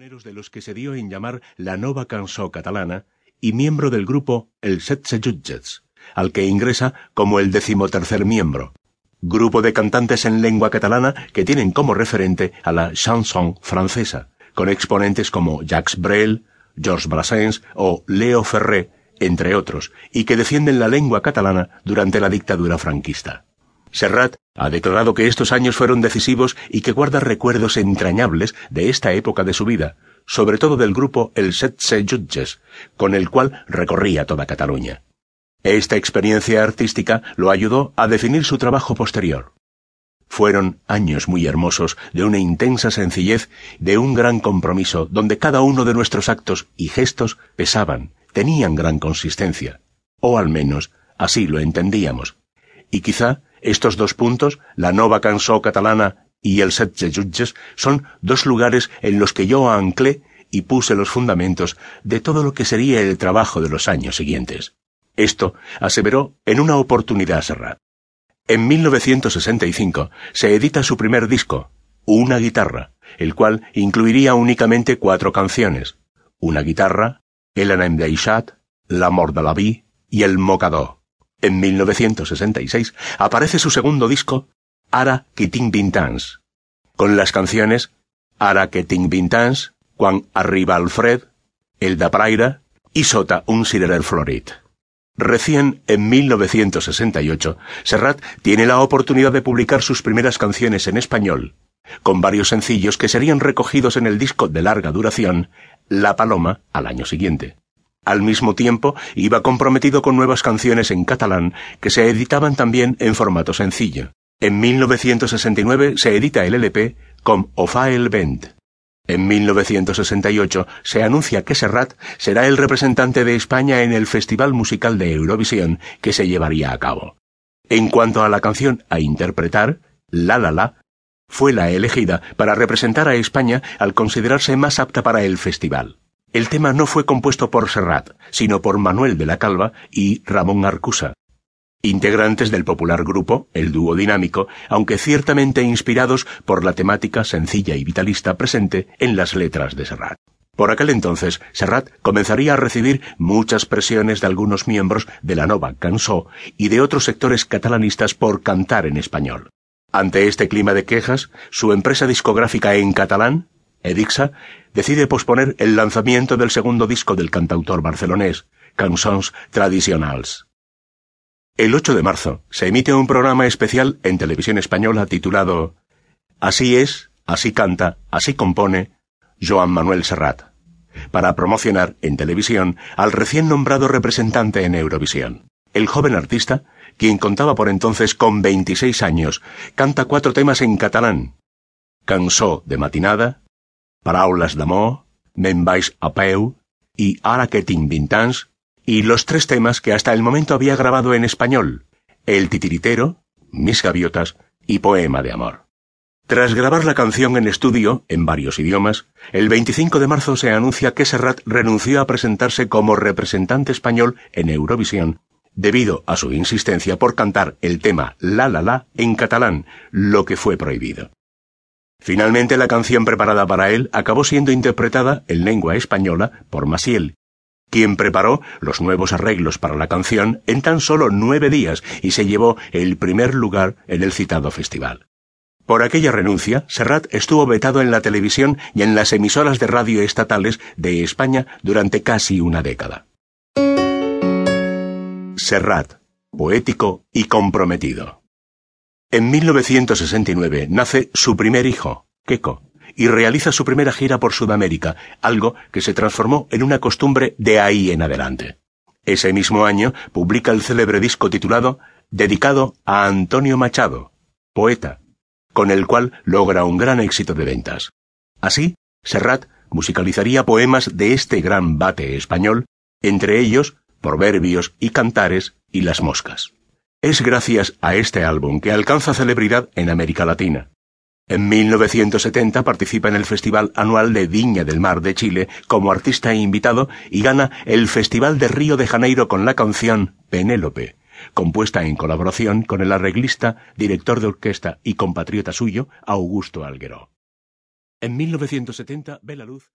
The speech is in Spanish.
de los que se dio en llamar la Nova Cançó Catalana y miembro del grupo El Setze Jutgets, al que ingresa como el decimotercer miembro, grupo de cantantes en lengua catalana que tienen como referente a la chanson francesa, con exponentes como Jacques Brel, Georges Brassens o Leo Ferré, entre otros, y que defienden la lengua catalana durante la dictadura franquista. Serrat ha declarado que estos años fueron decisivos y que guarda recuerdos entrañables de esta época de su vida, sobre todo del grupo El Setze Jutges, con el cual recorría toda Cataluña. Esta experiencia artística lo ayudó a definir su trabajo posterior. Fueron años muy hermosos, de una intensa sencillez, de un gran compromiso, donde cada uno de nuestros actos y gestos pesaban, tenían gran consistencia. O al menos, así lo entendíamos. Y quizá estos dos puntos, la Nova Cançó catalana y el Setze Jutges, son dos lugares en los que yo anclé y puse los fundamentos de todo lo que sería el trabajo de los años siguientes. Esto aseveró en una oportunidad Serrat. En 1965 se edita su primer disco, Una guitarra, el cual incluiría únicamente cuatro canciones, una guitarra, El anem deixat, L'amor de la vie y El mocador. En 1966 aparece su segundo disco, Ara tinc vintans, con las canciones Ara tinc vintans, Quan arriba el fred, El da praira y Sota un cirerer florit. Recién en 1968, Serrat tiene la oportunidad de publicar sus primeras canciones en español, con varios sencillos que serían recogidos en el disco de larga duración, La Paloma, al año siguiente. Al mismo tiempo, iba comprometido con nuevas canciones en catalán que se editaban también en formato sencillo. En 1969 se edita el LP con Ofa el. En 1968 se anuncia que Serrat será el representante de España en el Festival Musical de Eurovisión que se llevaría a cabo. En cuanto a la canción a interpretar, La La La, fue la elegida para representar a España al considerarse más apta para el festival. El tema no fue compuesto por Serrat, sino por Manuel de la Calva y Ramón Arcusa, integrantes del popular grupo, el dúo dinámico, aunque ciertamente inspirados por la temática sencilla y vitalista presente en las letras de Serrat. Por aquel entonces, Serrat comenzaría a recibir muchas presiones de algunos miembros de la Nova Cansó y de otros sectores catalanistas por cantar en español. Ante este clima de quejas, su empresa discográfica en catalán, Edixa decide posponer el lanzamiento del segundo disco del cantautor barcelonés, Cançons Tradicionals. El 8 de marzo se emite un programa especial en televisión española titulado Así es, así canta, así compone Joan Manuel Serrat, para promocionar en televisión al recién nombrado representante en Eurovisión. El joven artista, quien contaba por entonces con 26 años, canta cuatro temas en catalán. Cansó de matinada, Paraules d'amor, Me'n vaig a peu y Ara vintans, y los tres temas que hasta el momento había grabado en español, El titiritero, Mis gaviotas y Poema de amor. Tras grabar la canción en estudio, en varios idiomas, el 25 de marzo se anuncia que Serrat renunció a presentarse como representante español en Eurovisión, debido a su insistencia por cantar el tema La La La en catalán, lo que fue prohibido. Finalmente la canción preparada para él acabó siendo interpretada en lengua española por Maciel, quien preparó los nuevos arreglos para la canción en tan solo nueve días y se llevó el primer lugar en el citado festival. Por aquella renuncia, Serrat estuvo vetado en la televisión y en las emisoras de radio estatales de España durante casi una década. Serrat, poético y comprometido. En 1969 nace su primer hijo, Keiko, y realiza su primera gira por Sudamérica, algo que se transformó en una costumbre de ahí en adelante. Ese mismo año publica el célebre disco titulado Dedicado a Antonio Machado, poeta, con el cual logra un gran éxito de ventas. Así, Serrat musicalizaría poemas de este gran bate español, entre ellos Proverbios y Cantares y Las Moscas. Es gracias a este álbum que alcanza celebridad en América Latina. En 1970 participa en el Festival Anual de Viña del Mar de Chile como artista invitado y gana el Festival de Río de Janeiro con la canción Penélope, compuesta en colaboración con el arreglista, director de orquesta y compatriota suyo, Augusto Alguero. En 1970 ve la luz